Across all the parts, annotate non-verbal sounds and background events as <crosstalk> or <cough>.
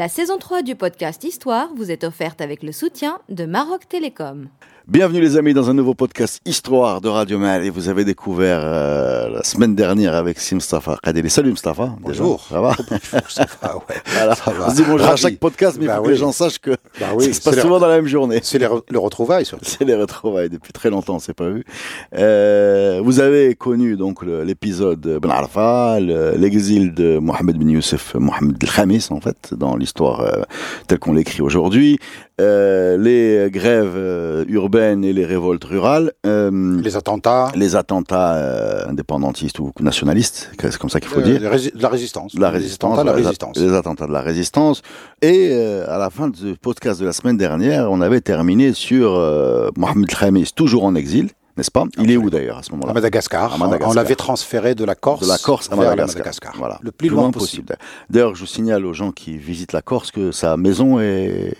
La saison 3 du podcast Histoire vous est offerte avec le soutien de Maroc Télécom. Bienvenue les amis dans un nouveau podcast Histoire de Radio Mal et vous avez découvert euh, la semaine dernière avec Sim Mustafa Kadeli. Salut Mustafa. Bonjour. Ça va? Mustafa, <laughs> ouais. Voilà. Ça va. On se dit bonjour à chaque podcast mais Bah faut que les gens sachent que Bah <laughs> oui, ça se passe souvent les- dans la même journée. C'est les re- le retrouvailles surtout. <laughs> C'est les retrouvailles depuis très longtemps, on s'est pas vu. Euh, vous avez connu donc le- l'épisode Ben Arfa, le- l'exil de Mohamed bin Youssef, Mohamed El Khamis en fait, dans l'histoire euh, telle qu'on l'écrit aujourd'hui, Euh, les grèves euh, urbaines et les révoltes rurales. euh, Les attentats, les attentats euh, indépendantistes ou nationalistes, c'est comme ça qu'il faut euh, dire. les la résistance. La Les résistance, attentats de la les- résistance. les attentats de la résistance. Et euh, à la fin du podcast de la semaine dernière, on avait terminé sur euh, Mohamed Khamis, toujours en exil, n'est-ce pas? Il est où d'ailleurs à ce À moment-là Madagascar. À Madagascar. On l'avait transféré de la Corse, De la Corse à Madagascar. Voilà. Le plus loin possible. D'ailleurs, je signale aux gens qui visitent la Corse que sa maison est,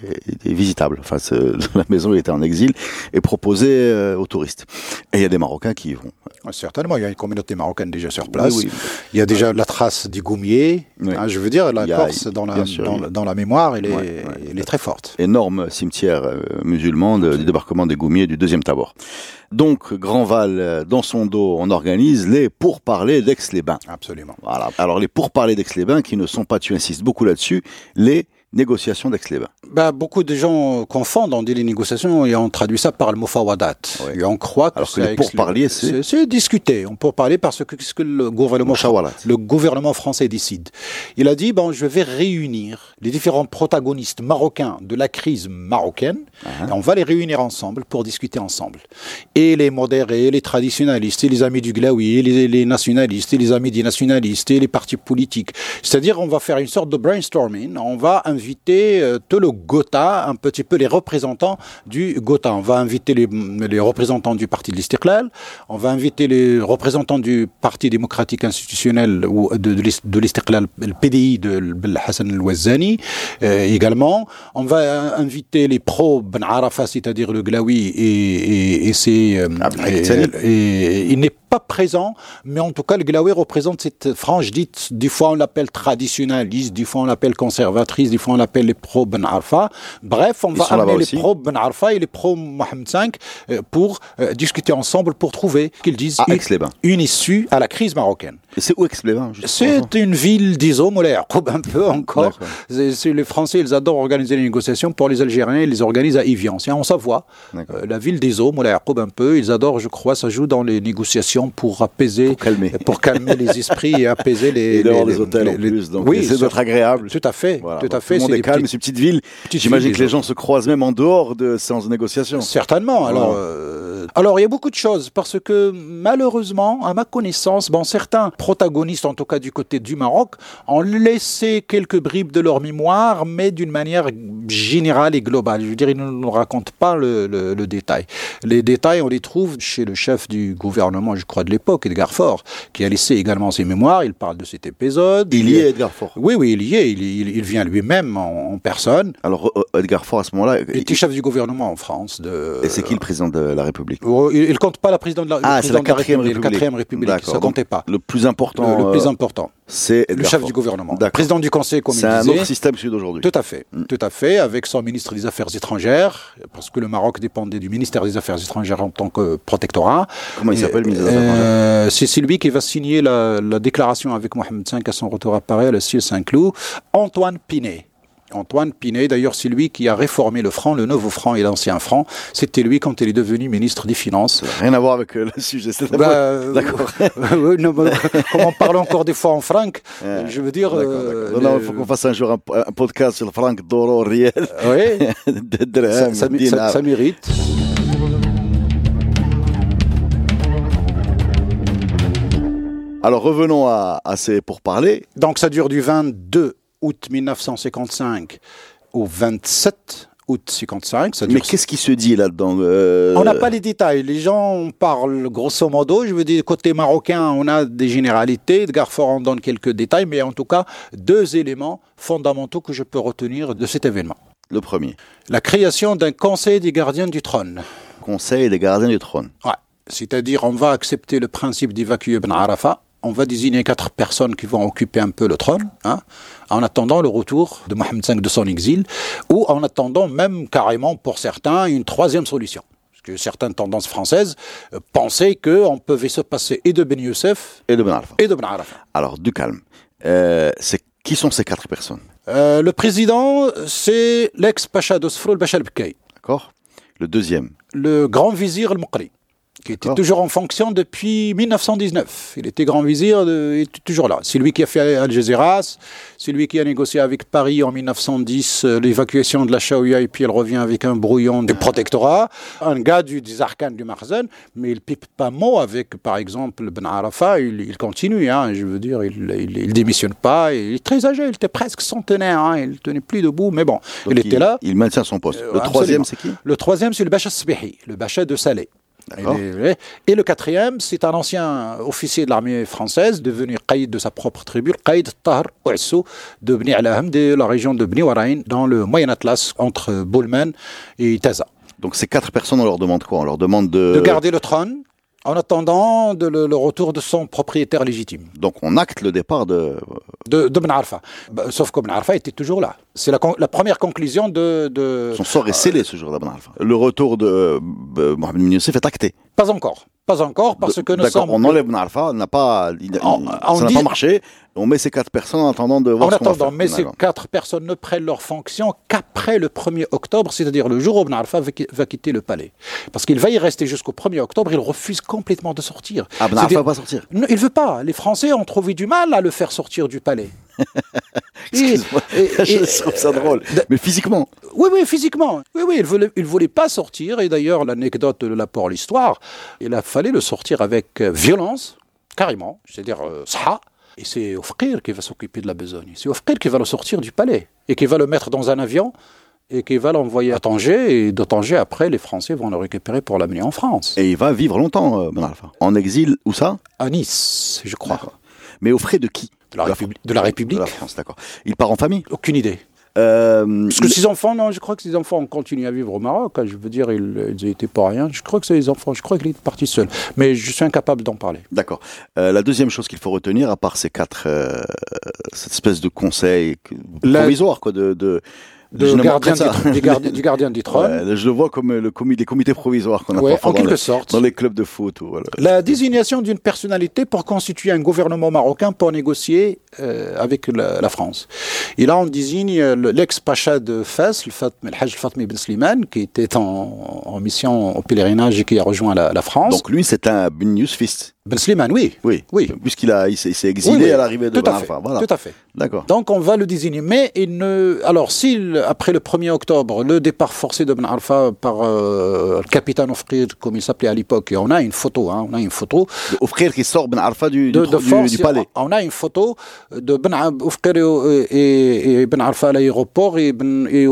est visitable. Enfin, <laughs> la maison était en exil et proposée euh, aux touristes. Et il y a des Marocains qui y vont. Certainement, il y a une communauté marocaine déjà sur place. Oui, oui. Il y a déjà la trace du goumier. Oui. Hein, je veux dire, la a- Corse, dans la, sûr, dans, dans mémoire, elle est, Ouais, ouais. elle est très forte. énorme cimetière euh, musulman de- du débarquement des Goumiers du deuxième Tabor. Donc, Grandval, euh, dans son dos, on organise les pourparlers d'Aix-les-Bains. Absolument. Voilà. Alors, les pourparlers d'Aix-les-Bains, qui ne sont pas, tu insistes beaucoup là-dessus, les négociations d'Aix-les-Bains. Bah, beaucoup de gens confondent, on dit les négociations et on traduit ça par le mot fawadat. Ouais. Et on croit que, Alors que c'est les pourparlers, c'est- c'est discuter. On peut parler parce que qu'est-ce que le gouvernement, Mushawarat. le gouvernement français décide. Il a dit bon, je vais réunir les différents protagonistes marocains de la crise marocaine Uh-huh. et on va les réunir ensemble pour discuter ensemble. Et les modérés, les traditionnalistes, et les amis du Glaoui, et les, les nationalistes, et les amis des nationalistes, et les partis politiques. C'est-à-dire, on va faire une sorte de brainstorming. On va inviter euh, tout le Gotha, un petit peu les représentants du Gotha. On va inviter les, les représentants du parti de l'Istiklal. On va inviter les représentants du Parti démocratique institutionnel ou de, de l'Ist- de l'Istiklal, le PDI de Hassan el-Wazani euh, également. On va euh, inviter les pros Ben Arafat, c'est-à-dire le Glaoui et, et, et ses... euh, et il n'est pas présent, mais en tout cas, le Glaoui représente cette frange dite, des fois on l'appelle traditionnaliste, des fois on l'appelle conservatrice, des fois on l'appelle les pro Ben Arfa. Bref, on Ils va amener les pro Ben Arfa et les pro Mohamed V euh, pour euh, discuter ensemble, pour trouver qu'ils disent une, issue à la crise marocaine. C'est où Aix-les-Bains C'est une ville, disons, Moulay Yacoub, un peu encore. Les Français, ils adorent organiser les négociations. Pour les Algériens, ils les organisent à Evian. C'est en Savoie. Euh, la ville des eaux, Moulay Yacoub, un peu. Ils adorent, je crois, ça joue dans les négociations pour apaiser. Pour calmer. pour calmer les esprits et apaiser les. Et hôtels les- en plus, donc oui, c'est d'être agréable. Tout à fait. Voilà. Tout à fait. Tout le monde c'est est calme, petites- ces petites villes. petites J'imagine que les gens se croisent même en dehors de séances de négociation. Certainement. Alors, euh, alors, il y a beaucoup de choses parce que malheureusement, à ma connaissance, bon, certains protagonistes, en tout cas du côté du Maroc, ont laissé quelques bribes de leur mémoire, mais d'une manière générale et globale. Je veux dire, ils ne nous racontent pas le, le- le détail. Les détails, on les trouve chez le chef du gouvernement, je crois, de l'époque, Edgar Faure, qui a laissé également ses mémoires. Il parle de cet épisode. Il y est Edgar Faure. Oui, oui, il y est. Il, il- il vient lui-même en, en personne. Alors, euh, Edgar Faure, à ce moment-là, Il était chef du gouvernement en France. De, et c'est qui le président de la République? Oh, Il, il compte pas la présidente de la, le Ah, c'est la quatrième République, République. La quatrième République. D'accord, Ça comptait pas. Le plus important, Le, le plus euh, important. c'est Le chef du gouvernement. Président du Conseil, comme C'est un autre système celui d'aujourd'hui. Tout à fait, Mm. tout à fait, avec son ministre des Affaires étrangères, parce que le Maroc dépendait du ministère des Affaires étrangères en tant que protectorat. Comment il s'appelle, le ministre des Affaires étrangères euh, C'est c'est lui qui va signer la, la déclaration avec Mohamed V à son retour à Paris, à la Cille Saint-Cloud, Antoine Pinet. Antoine Pinet, d'ailleurs, c'est lui qui a réformé le franc, le nouveau franc et l'ancien franc. C'était lui quand il est devenu ministre des Finances. Rien à voir avec euh, le sujet. c'est Bah, euh, D'accord. <laughs> bah, comme on parle encore des fois en franc, Ouais. je veux dire. D'accord, euh. Non, non, il faut qu'on fasse un jour un, un podcast sur le franc d'oro réel, Oui, <laughs> de ça mérite. Alors revenons à, à ces pourparlers. Donc ça dure du 22 août 1955 au 27 août 55. Ça Mais qu'est-ce qui se dit là-dedans euh, On n'a pas les détails. Les gens parlent grosso modo. Je veux dire, côté marocain, on a des généralités. Edgar Faure en donne quelques détails, mais en tout cas, deux éléments fondamentaux que je peux retenir de cet événement. Le premier, La création d'un conseil des gardiens du trône. Conseil des gardiens du trône. Ouais. C'est-à-dire, on va accepter le principe d'évacuer Ben Arafat. On va désigner quatre personnes qui vont occuper un peu le trône, hein, en attendant le retour de Mohamed V de son exil, ou en attendant même carrément pour certains une troisième solution. Parce que certaines tendances françaises euh, pensaient qu'on pouvait se passer et de Ben Youssef Et de Ben Arfa. et de Ben. Alors, du calme. Euh, c'est qui sont ces quatre personnes? Euh, le président, c'est l'ex-pacha d'Osfro, le Pacha D'accord Le deuxième? le grand vizir al-Muqri, qui était toujours en fonction depuis 1919. Il était grand vizir, de- il était toujours là. C'est lui qui a fait Algeciras, c'est lui qui a négocié avec Paris en 1910 euh, l'évacuation de la Chaouia et puis elle revient avec un brouillon du protectorat. Un gars du, des arcanes du Marzen, mais il pipe pas mot avec, par exemple, Ben Arafat, il, il continue, hein, je veux dire, il, il, il démissionne pas, il est très âgé, il était presque centenaire, hein, il tenait plus debout, mais bon, Donc, il était là. Il maintient son poste. Euh, le absolument. troisième, c'est qui? Le troisième, c'est le Bacha Sbehi, le Bacha de Salé. Et le quatrième, c'est un ancien officier de l'armée française, devenu caïd de sa propre tribu, le caïd Tahar Ouassou, de Bni Alahem, de la région de Bni Warain, dans le Moyen Atlas, entre Boulmen et Taza. Donc, ces quatre personnes, on leur demande quoi? On leur demande de. De garder le trône en attendant de le, le retour de son propriétaire légitime, Donc, on acte le départ de. de, de Ben Arfa. Bah, sauf que Ben Arfa était toujours là. C'est la, première conclusion de, de- Son sort est scellé ce jour-là. Le retour de euh, Mohamed Ben Youssef est acté. Pas encore. Pas encore, parce que nous D'accord, sommes... on enlève Ben Arfa, n'a pas, il- On- il- on ça n'a pas marché. On met ces quatre personnes en attendant de voir En ce qu'on va attendant, faire. mais ces quatre personnes ne prennent leur fonction qu'après le 1er octobre, c'est-à-dire le jour où Ben Arfa va, qui- va quitter le palais. Parce qu'il va y rester jusqu'au 1er octobre, il refuse complètement de sortir. Ah, Ben C'est-à-dire- va pas sortir. Non, il veut pas. Les Français ont trouvé du mal à le faire sortir du palais. <laughs> Excuse-moi, <laughs> je trouve ça drôle. d- Mais physiquement, Oui, oui, physiquement. Oui, oui, il voulait, il voulait pas sortir. Et d'ailleurs, l'anecdote de l'apport l'histoire, il a fallu le sortir avec euh, violence, carrément, c'est-à-dire euh, ça. Et c'est Ofqir qui va s'occuper de la besogne. C'est Ofqir qui va le sortir du palais et qui va le mettre dans un avion et qui va l'envoyer à Tanger. Et de Tanger, après, les Français vont le récupérer pour l'amener en France. et il va vivre longtemps, euh, Ben Arfa. En exil, où ça? À Nice, je crois. Mais aux frais de qui? De la, De la Républi- de la De République. la France, d'accord. Il part en famille Aucune idée. Euh, Parce que ses enfants, non, je crois que ses enfants ont continué à vivre au Maroc. hein. Je veux dire, ils n'étaient pas rien. Je crois que c'est les enfants. Je crois qu'il est parti seul. Mais je suis incapable d'en parler. D'accord. Euh, la deuxième chose qu'il faut retenir, à part ces quatre, euh, cette espèce de conseil La- provisoire, quoi, de, de, De gardien du, du gardien, du gardien du trône. Ouais, je le vois comme le comi- les comités provisoires qu'on a Ouais, en dans, quelque le- sorte. dans les clubs de foot. ou voilà. La désignation d'une personnalité pour constituer un gouvernement marocain pour négocier euh, avec la, la France. Et là, on désigne euh, le- l'ex-pacha de Fès, le, le Hajj Fatmi Ben Slimane, qui était en, en mission au pèlerinage et qui a rejoint la, la France. Donc lui, c'est un Ben Fist. ben Slimane, oui. Oui. Oui. Puisqu'il a, il s'est il s'est exilé Oui, oui. à l'arrivée de Tout à Ben fait. Arfa. Voilà. Tout à fait. D'accord. Donc on va le désigner. Mais il ne. Alors, s'il, après le 1er octobre, le départ forcé de Ben Arfa par euh, le capitaine Ofqir, comme il s'appelait à l'époque, et on a une photo, hein, on a une photo Offrir qui sort Ben Arfa du, de, du, de du- force. du palais. On a une photo de Ben Ofqir et, et- et Ben Arfa à l'aéroport et, ben, et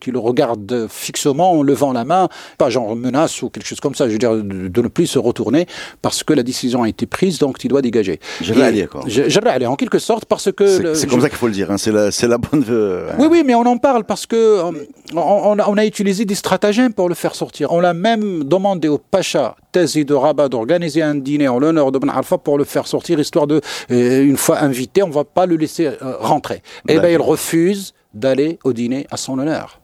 qui le regarde fixement en levant la main, pas genre menace ou quelque chose comme ça, je veux dire, de, de ne plus se retourner parce que la décision a été prise, donc il doit dégager. Et- Ali, quoi. Jarra Ali, en quelque sorte, parce que. C'est je- comme ça qu'il faut le dire. hein. C'est la, c'est la bonne. euh, oui, oui, mais on en parle parce que euh, on, on a, utilisé des stratagèmes pour le faire sortir. On l'a même demandé au Pacha Tazi de Rabat d'organiser un dîner en l'honneur de Ben Arfa pour le faire sortir, histoire de, euh, une fois invité, on va pas le laisser euh, rentrer. Eh bien, il refuse d'aller au dîner à son honneur.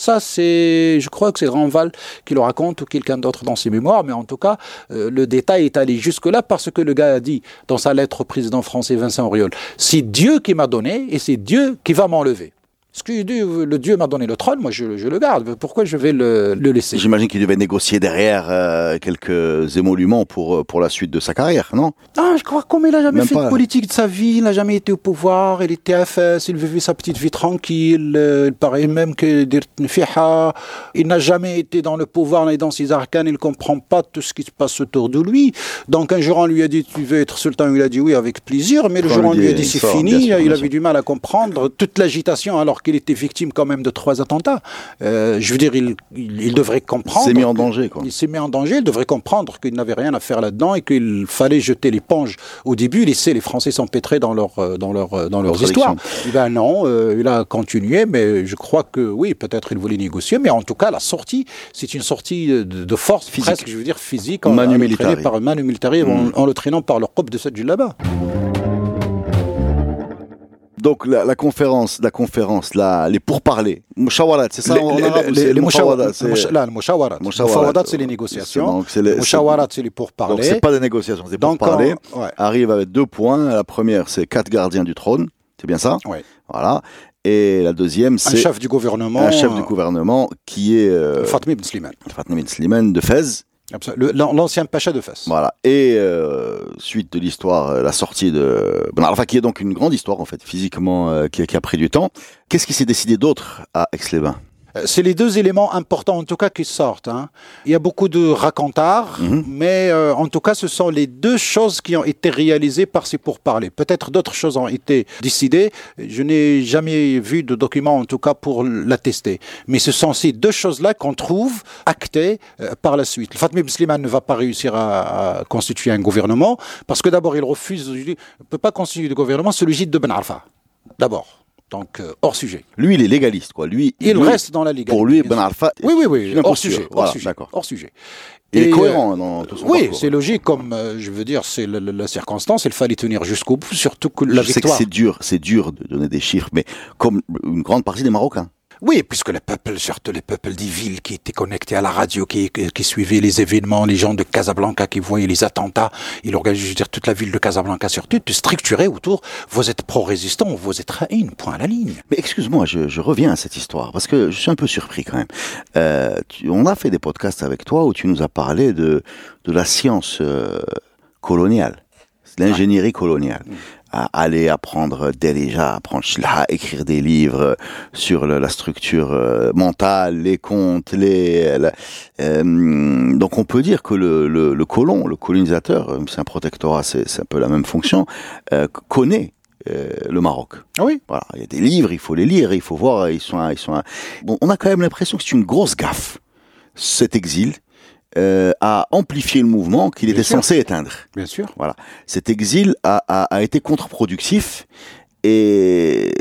Ça, c'est, je crois que c'est Ranval qui le raconte ou quelqu'un d'autre dans ses mémoires, mais en tout cas, euh, le détail est allé jusque-là parce que le gars a dit dans sa lettre au président français Vincent Auriol, c'est Dieu qui m'a donné et c'est Dieu qui va m'enlever. Ce euh, le Dieu m'a donné le trône, moi je, je le garde. Pourquoi je vais le, le laisser? J'imagine qu'il devait négocier derrière euh, quelques émoluments pour, euh, pour la suite de sa carrière, non? Ah, je crois comme il a jamais Même fait pas. de politique de sa vie, il n'a jamais été au pouvoir, il était à Fès, il vivait sa petite vie tranquille, euh, il paraît même que il n'a jamais été dans le pouvoir, est dans ses arcanes, il ne comprend pas tout ce qui se passe autour de lui. Donc un jour on lui a dit tu veux être sultan, il a dit oui avec plaisir, mais le jour on lui a dit, c'est fini, il avait du mal à comprendre toute l'agitation alors alors qu'il était victime quand même de trois attentats. Euh, je veux dire, il, il, il devrait comprendre. s'est mis en danger, quoi. Il s'est mis en danger. Il devrait comprendre qu'il n'avait rien à faire là-dedans et qu'il fallait jeter l'éponge au début, laisser les Français s'empêtrer dans leur euh, dans leur euh, dans leurs histoires. Ben non, euh, il a continué, mais je crois que oui, peut-être il voulait négocier, mais en tout cas, la sortie, c'est une sortie de, de force Physique. presque, je veux dire physique, en, Manu en le militari. traînant par Manu Militari, Mm. en, en le traînant par le de cette là-bas. Donc la, la conférence, la conférence, là, les pourparlers, mushawarat, c'est ça Les- en arabe les- les mushawarat, c'est- les négociations. donc, c'est les- Mushawarat, c'est les Donc pourparlers. c'est pas des négociations, c'est Donc, pourparlers. on- ouais. Arrive avec deux points. La première, c'est quatre gardiens du trône, c'est bien ça Ouais. Voilà. Et la deuxième, Un c'est chef du gouvernement. un chef du euh, gouvernement qui est euh, Fatmi Ben Slimane. Fatma bin Slimane de Fès. L'ancien pacha de Fès. Voilà. Et euh, suite de l'histoire, euh, la sortie de Ben qui est donc une grande histoire en fait, physiquement, euh, qui, a- qui a pris du temps. Qu'est-ce qui s'est décidé d'autre à Aix-les-Bains? C'est les deux éléments importants, en tout cas, qui sortent. hein. Il y a beaucoup de racontars, Mhm. mais euh, en tout cas, ce sont les deux choses qui ont été réalisées par ces pourparlers. Peut-être d'autres choses ont été décidées. Je n'ai jamais vu de document, en tout cas, pour l'attester. Mais ce sont ces deux choses-là qu'on trouve actées euh, par la suite. Fatmi Slimane ne va pas réussir à, à constituer un gouvernement, parce que d'abord, il refuse, il ne peut pas constituer de gouvernement sous l'égide de Ben Arfa. D'abord. Donc, euh, hors sujet. Lui, il est légaliste, quoi. Lui, Il lui, reste dans la Ligue. Pour lui, Ben Arfa, Oui, oui, oui, hors sujet, hors Voilà, sujet, d'accord. hors sujet. Il est cohérent dans tout son Oui, c'est logique, comme euh, je veux dire, c'est la, la- la circonstance, il fallait tenir jusqu'au bout, surtout que la Je sais que victoire. c'est dur, c'est dur de donner des chiffres, mais comme une grande partie des Marocains. Oui, puisque les peuples, surtout les peuples des villes qui étaient connectés à la radio, qui, qui, suivaient les événements, les gens de Casablanca qui voyaient les attentats, il organisait, je veux dire, toute la ville de Casablanca surtout, structuré autour, vous êtes pro-résistant, vous êtes haïn, point à la ligne. Mais excuse-moi, je, je reviens à cette histoire parce que je suis un peu surpris quand même. Euh, tu- on a fait des podcasts avec toi où tu nous as parlé de, de la science euh, coloniale, l'ingénierie coloniale. À aller apprendre déjà, apprendre Shlaha, écrire des livres sur la structure euh, mentale, les contes, les. la- euh, donc on peut dire que le, le, le colon, le colonisateur, euh, c'est un protectorat, c'est c'est un peu la même fonction, euh, connaît euh, le Maroc. Ah oui. Voilà, il y a des livres, il faut les lire, il faut voir, ils sont, ils sont. Bon, on a quand même l'impression que c'est une grosse gaffe, cet exil, euh, a amplifié le mouvement qu'il était sûr. censé éteindre. Bien sûr. Voilà, cet exil a, a, a été contre-productif et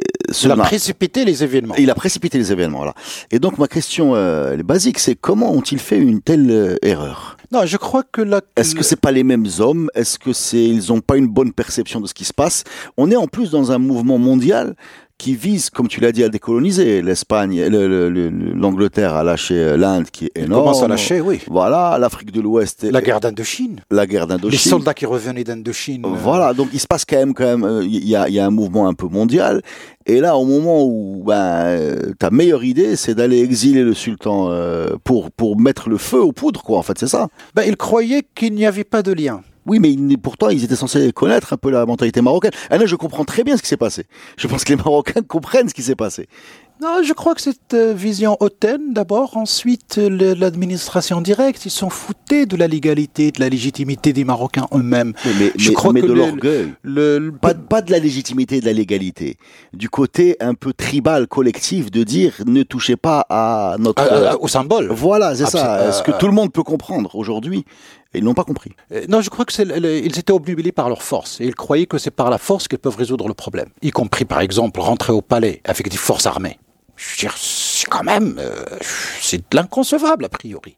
Il a précipité les événements. il a précipité les événements. Voilà. Et donc ma question, euh, basique, c'est comment ont-ils fait une telle euh, erreur? Non, je crois que la. Est-ce que c'est pas les mêmes hommes? Est-ce que c'est ils ont pas une bonne perception de ce qui se passe? On est en plus dans un mouvement mondial qui vise, comme tu l'as dit, à décoloniser. L'Espagne, le- le- le- l'Angleterre a lâché euh, l'Inde, qui est Il énorme. commence à lâcher, oui. Voilà, l'Afrique de l'Ouest, La guerre d'Indochine. la guerre Les d'Indochine. soldats qui revenaient d'Indochine. euh, Voilà, donc il se passe quand même, quand même, euh, il y a, il y a un mouvement un peu mondial. Et là, au moment où ben, ta meilleure idée, c'est d'aller exiler le sultan euh, pour pour mettre le feu aux poudres, quoi. En fait, c'est ça? Ben, ils croyaient qu'il n'y avait pas de lien. Oui, mais pourtant, ils étaient censés connaître un peu la mentalité marocaine. Et là, je comprends très bien ce qui s'est passé. Je pense que les Marocains <laughs> comprennent ce qui s'est passé. Non, je crois que cette euh, vision hautaine, d'abord, ensuite euh, l'administration directe, ils sont foutés de la légalité, de la légitimité des Marocains eux-mêmes. Mais, mais, Je mais- crois mais que de le- l'orgueil. Le, le- Pas, pas de la légitimité de la légalité. Du côté un peu tribal, collectif, de dire ne touchez pas à notre. à- au symbole. Voilà, c'est ça. Absol- Est-ce que euh, tout le monde peut comprendre aujourd'hui Et ils n'ont pas compris. Euh, Non, je crois que le- ils étaient obnubilés par leur force et ils croyaient que c'est par la force qu'ils peuvent résoudre le problème. Y compris, par exemple, rentrer au palais avec des forces armées. Je veux dire, c'est quand même, euh, c'est de l'inconcevable a priori.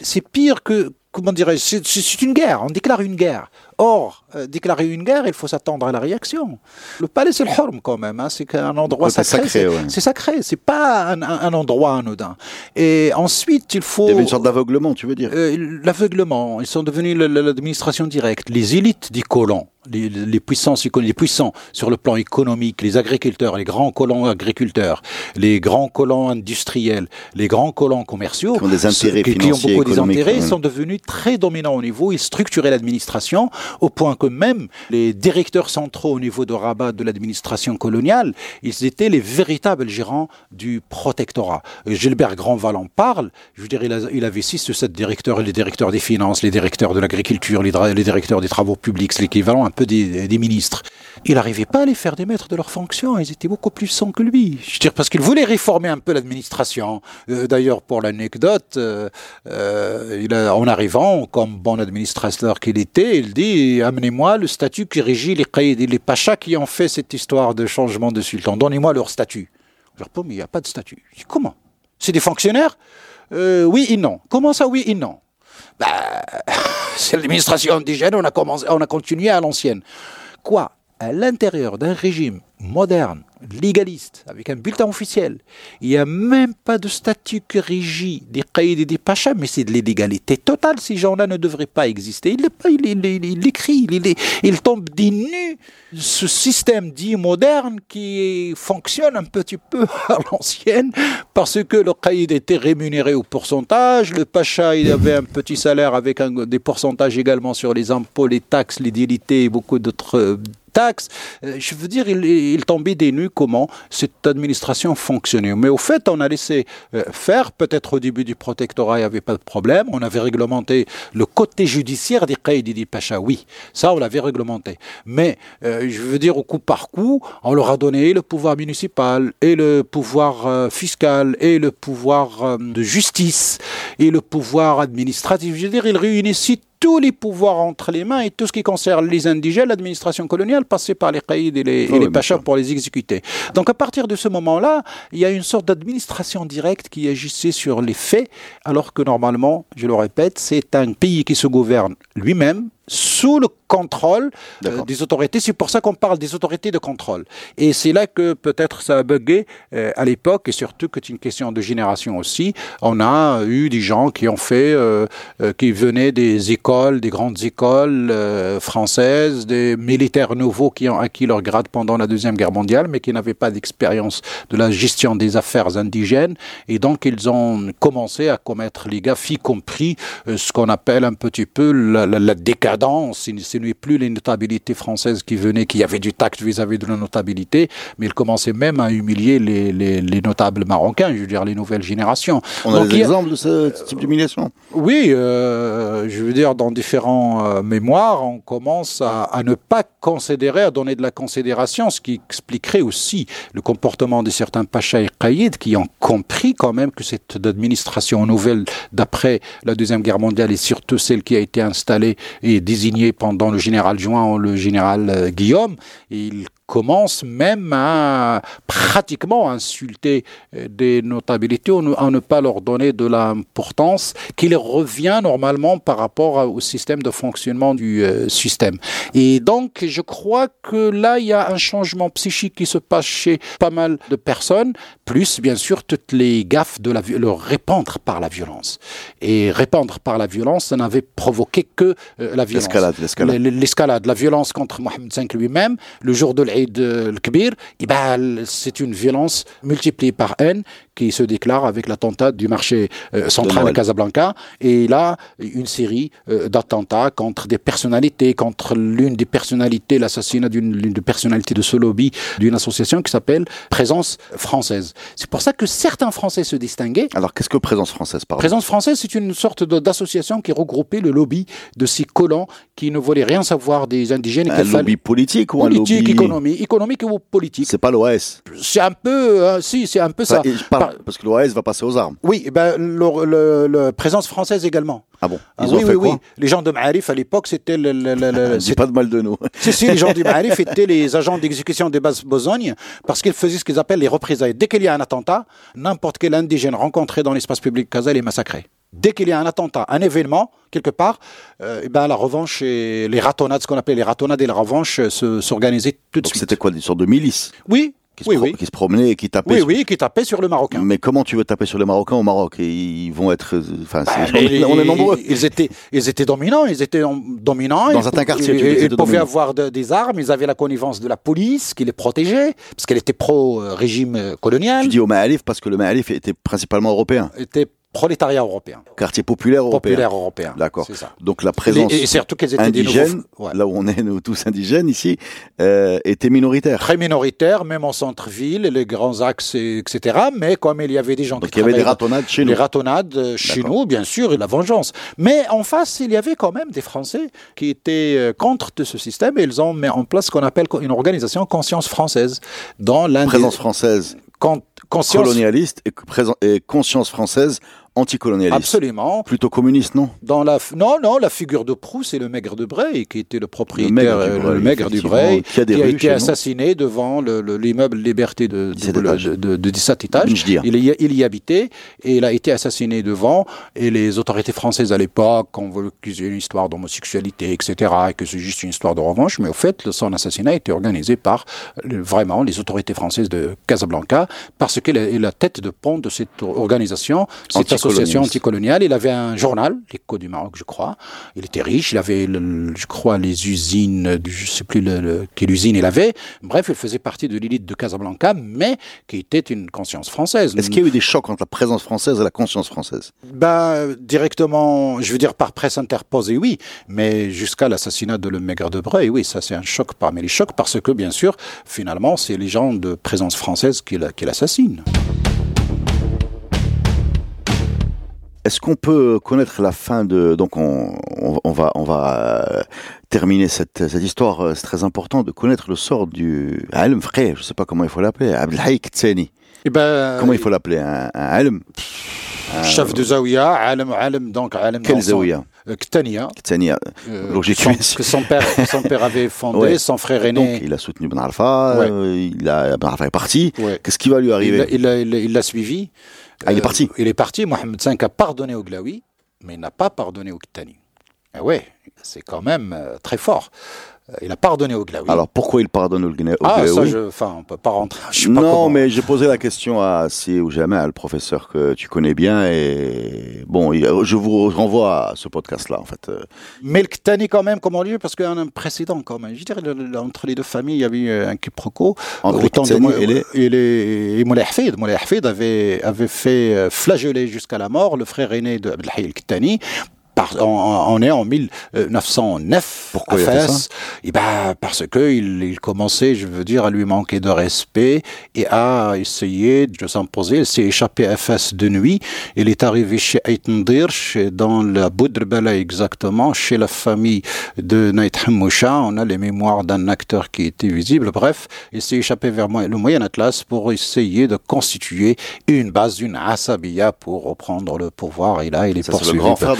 C'est pire que, comment dirais-je, c'est une guerre. On déclare une guerre. Or, euh, déclarer une guerre, il faut s'attendre à la réaction. Le palais, c'est le Horm quand même. Hein, c'est un endroit sacré. c'est- ouais. Sacré. C'est pas un, endroit anodin. Et ensuite, il faut. Il y avait une sorte d'aveuglement, tu veux dire Euh, L'aveuglement, ils sont devenus l'administration directe. Les élites des colons, les, les puissances, les puissants sur le plan économique, les agriculteurs, les grands colons agriculteurs, les grands colons industriels, les grands colons commerciaux, Qui ont des intérêts qui, qui ont financiers, beaucoup des intérêts, sont devenus très dominants au niveau. Ils structuraient l'administration au point que même les directeurs centraux au niveau de Rabat de l'administration coloniale, ils étaient les véritables gérants du protectorat. Gilbert Grandval en parle, je dire, il, avait six ou sept directeurs, les directeurs des finances, les directeurs de l'agriculture, les, directeurs des travaux publics, c'est l'équivalent un peu des, ministres. Il n'arrivait pas à les faire démettre de leurs fonctions, ils étaient beaucoup plus sans que lui. Je dire, parce qu'il voulait réformer un peu l'administration. Euh, d'ailleurs, pour l'anecdote, euh, euh, en arrivant, comme bon administrateur qu'il était, il dit Amenez-moi le statut qui régit les pachas qui ont fait cette histoire de changement de sultan. Donnez-moi leur statut. Je dis Mais il n'y a pas de statut. Je dis Comment? C'est des fonctionnaires? Oui et non. Comment ça, oui et non? Bah, <laughs> C'est l'administration indigène, on a, on a continué à l'ancienne. Quoi? À l'intérieur d'un régime moderne, légaliste, avec un bulletin officiel. Il n'y a même pas de statut qui régit des caïds et des pachas, mais c'est de l'illégalité totale. Ces gens-là ne devraient pas exister. Il, il, il, écrit, il, tombe des nus. Ce système dit moderne qui fonctionne un petit peu <laughs> à l'ancienne, parce que le caïd était rémunéré au pourcentage, le pacha il avait un petit salaire avec des pourcentages également sur les impôts, les taxes, les et beaucoup d'autres taxes. Euh, je veux dire, il, il tombait des nues comment cette administration fonctionnait. Mais au fait, on a laissé euh, faire. Peut-être au début du protectorat, il n'y avait pas de problème. On avait réglementé le côté judiciaire des Qaïdi Pacha. Oui, ça, on l'avait réglementé. Mais, euh, je veux dire, au coup par coup, on leur a donné le pouvoir municipal et le pouvoir fiscal et le pouvoir de justice et le pouvoir administratif. Je veux dire, ils réunissaient tous les pouvoirs entre les mains et tout ce qui concerne les indigènes, l'administration coloniale passait par les caïds et les, oh, pachas pour les exécuter. Donc à partir de ce moment-là, il y a une sorte d'administration directe qui agissait sur les faits, alors que normalement, je le répète, c'est un pays qui se gouverne lui-même, sous le contrôle euh, des autorités. C'est pour ça qu'on parle des autorités de contrôle. Et c'est là que peut-être ça a bugué euh, à l'époque, et surtout que c'est une question de génération aussi. On a eu des gens qui ont fait, euh, qui venaient des écoles, des grandes écoles françaises, des militaires nouveaux qui ont acquis leur grade pendant la Deuxième Guerre mondiale, mais qui n'avaient pas d'expérience de la gestion des affaires indigènes. Et donc, ils ont commencé à commettre les gaffes, y compris ce qu'on appelle un petit peu la, la, la décadence ce n'est plus les notabilités françaises qui venaient, qui avaient du tact vis-à-vis de la notabilité, mais ils commençaient même à humilier les, notables marocains, je veux dire les nouvelles générations. On a des exemples de ce type d'humiliation? Oui, euh, je veux dire, dans différents euh, mémoires, on commence à, ne pas considérer, à donner de la considération, ce qui expliquerait aussi le comportement de certains pachas et caïds qui ont compris quand même que cette administration nouvelle d'après la Deuxième Guerre mondiale et surtout celle qui a été installée et désigné pendant le général Juin le général euh, Guillaume. Il commence même à pratiquement insulter euh, des notabilités, à ne pas leur donner de l'importance qui leur revient normalement par rapport au système de fonctionnement du euh, système. Et donc, je crois que là, il y a un changement psychique qui se passe chez pas mal de personnes, plus bien sûr toutes les gaffes de la le répandre par la violence. Et répandre par la violence, ça n'avait provoqué que euh, la violence. L'escalade, l'escalade. L'escalade, la violence contre Mohamed V lui-même, le jour de de Kbir, eh ben, c'est une violence multipliée par N qui se déclare avec l'attentat du marché euh, central à Casablanca. Et là, une série euh, d'attentats contre des personnalités, contre l'une des personnalités, l'assassinat d'une des personnalités de ce lobby d'une association qui s'appelle Présence française. C'est pour ça que certains Français se distinguaient. Alors, qu'est-ce que Présence française, Présence française, c'est une sorte d'association qui regroupait le lobby de ces colons qui ne voulaient rien savoir des indigènes. Un lobby politique ou un lobby... économique, économique ou politique. C'est pas l'OS. C'est un peu, euh, si, c'est un peu ça parce que l'OAS va passer aux armes. Oui, ben, le, présence française également. Ah bon ah oui, oui, oui. Les gens de Ma'arif à l'époque, c'était le. le, <laughs> Dis pas de mal de nous. <laughs> si, si, les gens du <laughs> Ma'arif étaient les agents d'exécution des bases Besogne parce qu'ils faisaient ce qu'ils appellent les représailles. Dès qu'il y a un attentat, n'importe quel indigène rencontré dans l'espace public Kazel est massacré. Dès qu'il y a un attentat, un événement, quelque part, euh, eh ben la revanche et les ratonnades, ce qu'on appelle les ratonnades et la revanche, euh, s'organisaient tout de suite. C'était quoi, des sortes de milices Oui, qui, se qui se promenaient et qui tapaient. Oui, sur... oui, qui tapaient sur le Marocain. Mais comment tu veux taper sur les Marocains au Maroc? Et Ils vont être. Enfin, bah, <laughs> on est nombreux. Ils étaient, ils étaient dominants. Ils étaient dominants. Dans certains quartiers, ils, ils pouvaient avoir des armes. Ils avaient la connivence de la police qui les protégeait parce qu'elle était pro-régime colonial. Tu dis au Ma'alif parce que le Ma'alif était principalement européen. Était prolétariat européen. Quartier populaire européen. Populaire européen. D'accord. Donc la présence Et, et surtout qu'elles étaient des indigène, nouveaux- ouais. là où on est nous tous indigènes ici, euh, était minoritaire. Très minoritaire, même en centre-ville, les grands axes, et- etc. Mais comme il y avait des gens Donc qui il y avait des ratonnades chez nous. les ratonnades euh, chez nous, bien sûr, et la vengeance. Mais en face, il y avait quand même des Français qui étaient euh, contre de ce système et ils ont mis en place ce qu'on appelle une organisation conscience française dans l'un des Présence française con- conscience colonialiste et conscience française anticolonialiste. absolument. Plutôt communiste, non? Dans la non non la figure de Proust c'est le maigre de Breil qui était le propriétaire du euh, le maigre du effectivement, Breil qui a des rues été assassiné devant le- le- l'immeuble Liberté de, 17 de, étages. de- de- de 17 étages. Il y, il y habitait et il a été assassiné devant. Et les autorités françaises à l'époque, on veut qu'il y ait une histoire d'homosexualité, etc., et que c'est juste une histoire de revanche. Mais au fait, son assassinat a été organisé par euh, vraiment les autorités françaises de Casablanca, parce qu'elle est la tête de pont de cette organisation, association anticoloniale. Il avait un journal, l'écho du Maroc, je crois. Il était riche. Il avait, le- je crois, les usines, je sais plus le- le- quelle usine il avait. Bref, il faisait partie de l'élite de Casablanca, mais qui était une conscience française. Est-ce qu'il y a eu des chocs entre la présence française et la conscience française? Ben, directement, je veux dire par presse interposée, oui, mais jusqu'à l'assassinat de Le Maigre de Breil, oui, ça c'est un choc parmi les chocs, parce que bien sûr, finalement, c'est les gens de présence française qui l'assassinent. Est-ce qu'on peut connaître la fin de donc on, on, on va on va euh, terminer cette, cette histoire euh, c'est très important de connaître le sort du Alm frère je sais pas comment il faut l'appeler Abdelhaï Tseni Eh ben, comment il faut l'appeler un, un Alm chef de Zawiya, Alem, Alem, donc Alem quel Zawiya? euh, Ktania, euh, son- tué- que son père, <laughs> son père avait fondé, Ouais. son frère donc aîné. il a soutenu Ben Arfa Ouais. il a Ben Arfa est parti Ouais. qu'est-ce qui va lui arriver? L'a- il l'a il l'a- il l'a suivi. Ah, il est Euh, parti. Il est parti. Mohamed V a pardonné au Glaoui, mais il n'a pas pardonné au Ktani. Ah ouais, c'est quand même euh, très fort. Il a pardonné au Glaoui. alors pourquoi il pardonne au au ah, ça, Glaoui je, enfin, on peut pas rentrer. Je sais pas non, comment. mais j'ai posé la question à Si ou jamais, le professeur que tu connais bien, et bon, je vous renvoie à ce podcast-là, en fait. Euh, Mais le Ktani, quand même, comment dire, parce qu'il y a un précédent, quand même. Je le- entre les deux familles, il y avait eu un quiproquo. Entre Au temps de et les- et les- et Moulay Hafid. Moulay Hafid avait, avait fait euh, flageller jusqu'à la mort le frère aîné de Abdelhaï el Ktani. Par, on, on est en 1909 Pourquoi à il a fait Fès. Et ben, parce que il, il commençait, je veux dire, à lui manquer de respect et à essayer de s'imposer. Il s'est échappé à Fès de nuit. Il est arrivé chez Aïtendir, chez- dans la Boudrbala exactement, chez la famille de Naït Hammoucha. On a les mémoires d'un acteur qui était visible. Bref, il s'est échappé vers le Moyen Atlas pour essayer de constituer une base, une asabiya pour reprendre le pouvoir. Et là, il est Ça, c'est le poursuivi grand frère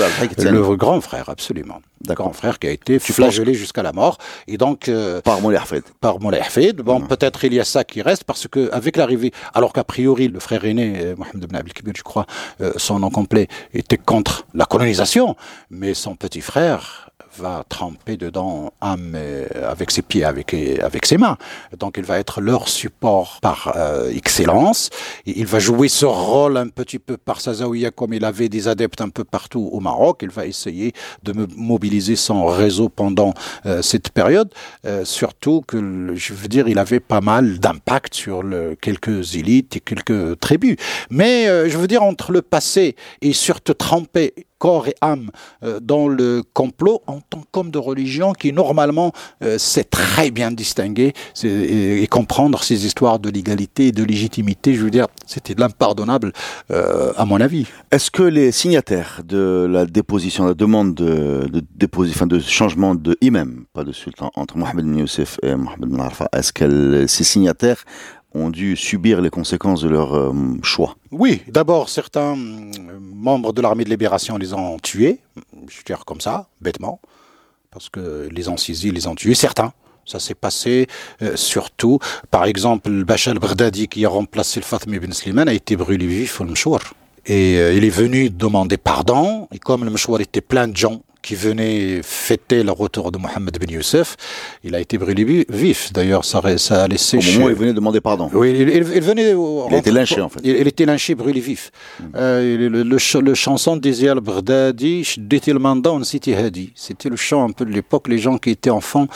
le grand frère, absolument. Le grand frère qui a été flagellé jusqu'à la mort. Et donc, euh, par Moulay par Moulay. Bon, peut-être il y a ça qui reste parce que avec l'arrivée, alors qu'a priori le frère aîné, euh, Mohamed ibn Abdel Kibir, je crois, euh, son nom complet était contre la colonisation, mais son petit frère va tremper dedans avec ses pieds, avec avec ses mains. Donc il va être leur support par euh, excellence. Et il va jouer ce rôle un petit peu par sa zaouïa comme il avait des adeptes un peu partout au Maroc. Il va essayer de mobiliser son réseau pendant euh, cette période. Euh, surtout que, je veux dire, il avait pas mal d'impact sur quelques élites et quelques tribus. Mais je veux dire, entre le passé et surtout tremper corps et âme euh, dans le complot en tant qu'homme de religion qui normalement euh, sait très bien distinguer et, comprendre ces histoires de légalité et de légitimité. Je veux dire, c'était de l'impardonnable euh, à mon avis. Est-ce que les signataires de la déposition, la demande de, de enfin de changement de imam, pas de sultan, entre Mohamed bin Youssef et Mohamed bin Arfa, est-ce que ces signataires ont dû subir les conséquences de leur euh, choix Oui, d'abord, certains euh, membres de l'armée de libération les ont tués, je dire comme ça, bêtement, parce que les ont saisis, les ont tués, certains. Ça s'est passé euh, surtout, par exemple, le al-Baghdadi qui a remplacé le Fatmi ibn Slimane a été brûlé vif au Mchouar. Et il est venu demander pardon, et comme le Mchouar était plein de gens qui venaient fêter le retour de Mohamed bin Youssef, il a été brûlé vi- vif. D'ailleurs, ça, a- ça a laissé... Au moment où ils venaient demander pardon. oui, il, il- il venait. Il a été lynché, en fait. Il, il était lynché, brûlé vif. Euh, le, le, le ch- le chanson disait Al-Baghdadi, Shditil City Hadi. C'était le chant un peu de l'époque. Les gens qui étaient enfants,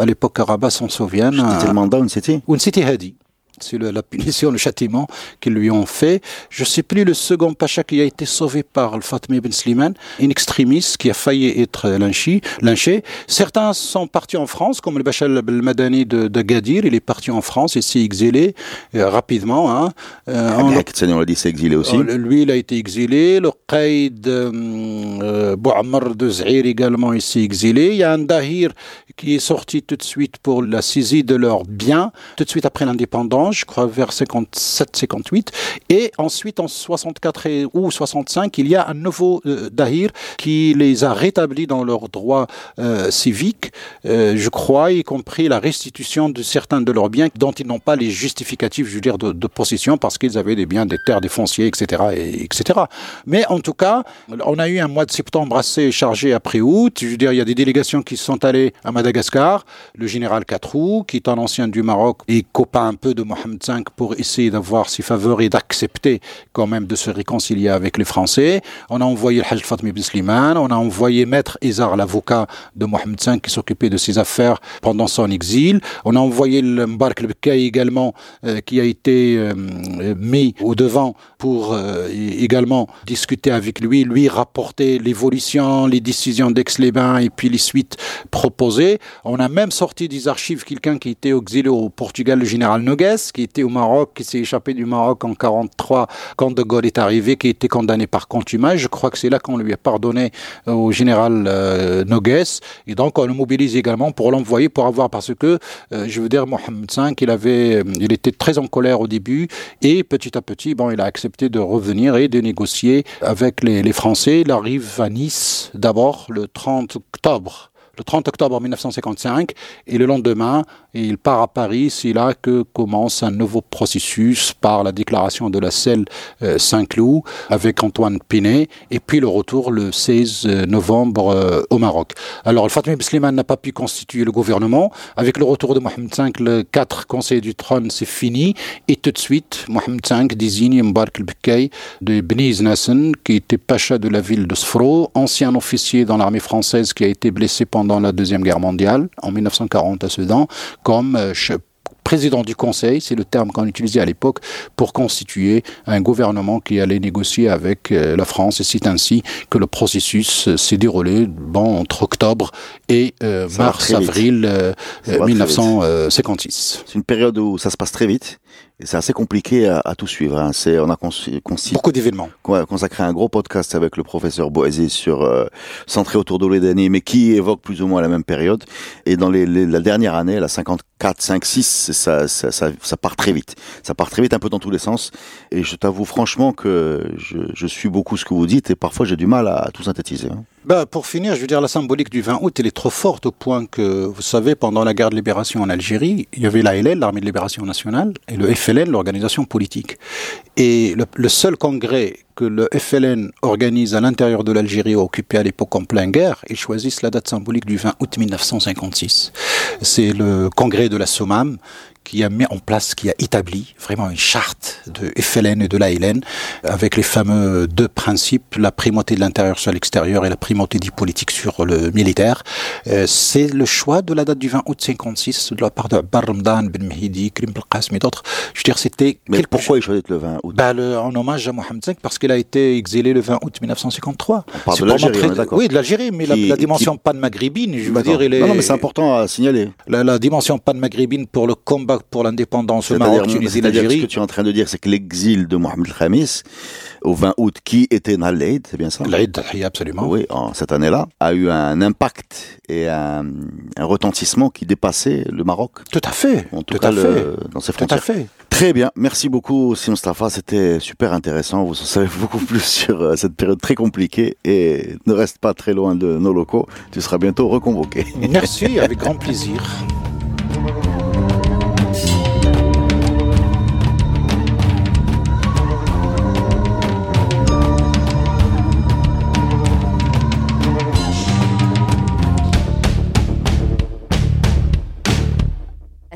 à l'époque arabe, s'en souviennent. Une c'était Ou City Hadi. C'est la punition, le châtiment qu'ils lui ont fait. Je ne sais plus le second pacha qui a été sauvé par le Fatmi Ben Slimane, in extremis, qui a failli être lynché. lynché. Certains sont partis en France, comme le Bachal El Madani de, de, Gadir. Il est parti en France et s'est exilé euh, rapidement. Hein. Euh, on l'a dit, s'est exilé aussi. Euh, lui, il a été exilé. Le Qaïd euh, Bouamar de Zahir également, il s'est exilé. Il y a un Dahir qui est sorti tout de suite pour la saisie de leurs biens, tout de suite après l'indépendance, je crois vers 57-58. Et ensuite, en 64 ou 65, il y a un nouveau euh, Dahir qui les a rétablis dans leurs droits euh, civiques, euh, je crois, y compris la restitution de certains de leurs biens dont ils n'ont pas les justificatifs, je veux dire, de, possession parce qu'ils avaient des biens, des terres, des fonciers, etc., et, etc. Mais en tout cas, on a eu un mois de septembre assez chargé après août. Je veux dire, il y a des délégations qui sont allées à Madagascar, le général Katrou, qui est un ancien du Maroc et copain un peu de Mohamed V pour essayer d'avoir ses faveurs et d'accepter quand même de se réconcilier avec les Français. On a envoyé le Hajj Fatmi bin Slimane, on a envoyé Maître Izar, l'avocat de Mohamed V qui s'occupait de ses affaires pendant son exil. On a envoyé le Mbark el également, euh, qui a été euh, mis au devant pour euh, également discuter avec lui, lui rapporter l'évolution, les décisions d'Aix-les-Bains et puis les suites proposées. On a même sorti des archives quelqu'un qui était exilé au Portugal, le général Nogues, qui était au Maroc, qui s'est échappé du Maroc en 43 quand De Gaulle est arrivé, qui était condamné par contumace. Je crois que c'est là qu'on lui a pardonné euh, au général euh, Nogues. Et donc on le mobilise également pour l'envoyer pour avoir parce que euh, je veux dire Mohamed V, il avait, euh, il était très en colère au début et petit à petit, bon, il a accepté de revenir et de négocier avec les, les Français. Il arrive à Nice d'abord le 30 octobre le 30 octobre 1955 et le lendemain, il part à Paris. C'est là que commence un nouveau processus par la déclaration de la selle euh, Saint-Cloud avec Antoine Pinet et puis le retour le 16 novembre euh, au Maroc. Alors, le Fatmi Slimane n'a pas pu constituer le gouvernement. Avec le retour de Mohamed V, le 4 conseil du trône, c'est fini. Et tout de suite, Mohamed V désigne Mbark el de Beniz Nassan, qui était pacha de la ville de Sfro, ancien officier dans l'armée française qui a été blessé pendant pendant la Deuxième Guerre mondiale, en 1940 à Sedan, comme euh, président du Conseil, c'est le terme qu'on utilisait à l'époque, pour constituer un gouvernement qui allait négocier avec euh, la France. Et c'est ainsi que le processus euh, s'est déroulé bon, entre octobre et euh, mars-avril euh, 1956. C'est une période où ça se passe très vite. Et c'est assez compliqué à, à, tout suivre. Hein. C'est, on a beaucoup d'événements. Consacré un gros podcast avec le professeur Boaziz sur euh, centré autour d'Oledani, mais qui évoque plus ou moins la même période. Et dans les, les, la dernière année, la 54, 5, 6, ça, ça, ça, ça, part très vite. Ça part très vite, un peu dans tous les sens. Et je t'avoue franchement que je, je suis beaucoup ce que vous dites et parfois j'ai du mal à, à tout synthétiser. Hein. Bah, pour finir, je veux dire, la symbolique du 20 août, elle est trop forte au point que, vous savez, pendant la guerre de libération en Algérie, il y avait l'ALL, l'Armée de libération nationale, et le FLN, l'organisation politique. Et le, seul congrès que le FLN organise à l'intérieur de l'Algérie occupée à l'époque en pleine guerre, ils choisissent la date symbolique du 20 août 1956. C'est le congrès de la SOMAM qui a mis en place, qui a établi vraiment une charte de FLN et de l'ALN avec les fameux deux principes, la primauté de l'intérieur sur l'extérieur et la primauté du politique sur le militaire. Euh, c'est le choix de la date du 20 août 56 de la part de Barmdan Ben Mehidi, Krim Belqasm et d'autres. Je veux dire, c'était... Mais pourquoi il choisit le 20 août? Bah, le, En hommage à Mohamed V, parce qu'il a été exilé le 20 août 1953. On parle de l'Algérie, très... Oui, de l'Algérie, mais qui, la, la, dimension qui... pan-maghrébine, je veux dire... Il est... Non, non, mais c'est important à signaler. La, la dimension pan-maghrébine pour le combat pour l'indépendance au Maroc, Tunisie, l'Algérie. Ce que tu es en train de dire, c'est que l'exil de Mohamed Khamis au 20 août, qui était dans l'Aïd, c'est bien ça? L'Aïd, absolument. Oui, en cette année-là, a eu un impact et un, un, retentissement qui dépassait le Maroc. Tout à fait. En tout, tout cas, le, fait. dans ses frontières. Tout à fait. Très bien, merci beaucoup Sim Mustafa, c'était super intéressant, vous en savez <laughs> beaucoup plus sur euh, cette période très compliquée et ne reste pas très loin de nos locaux, tu seras bientôt reconvoqué. Merci, avec grand plaisir.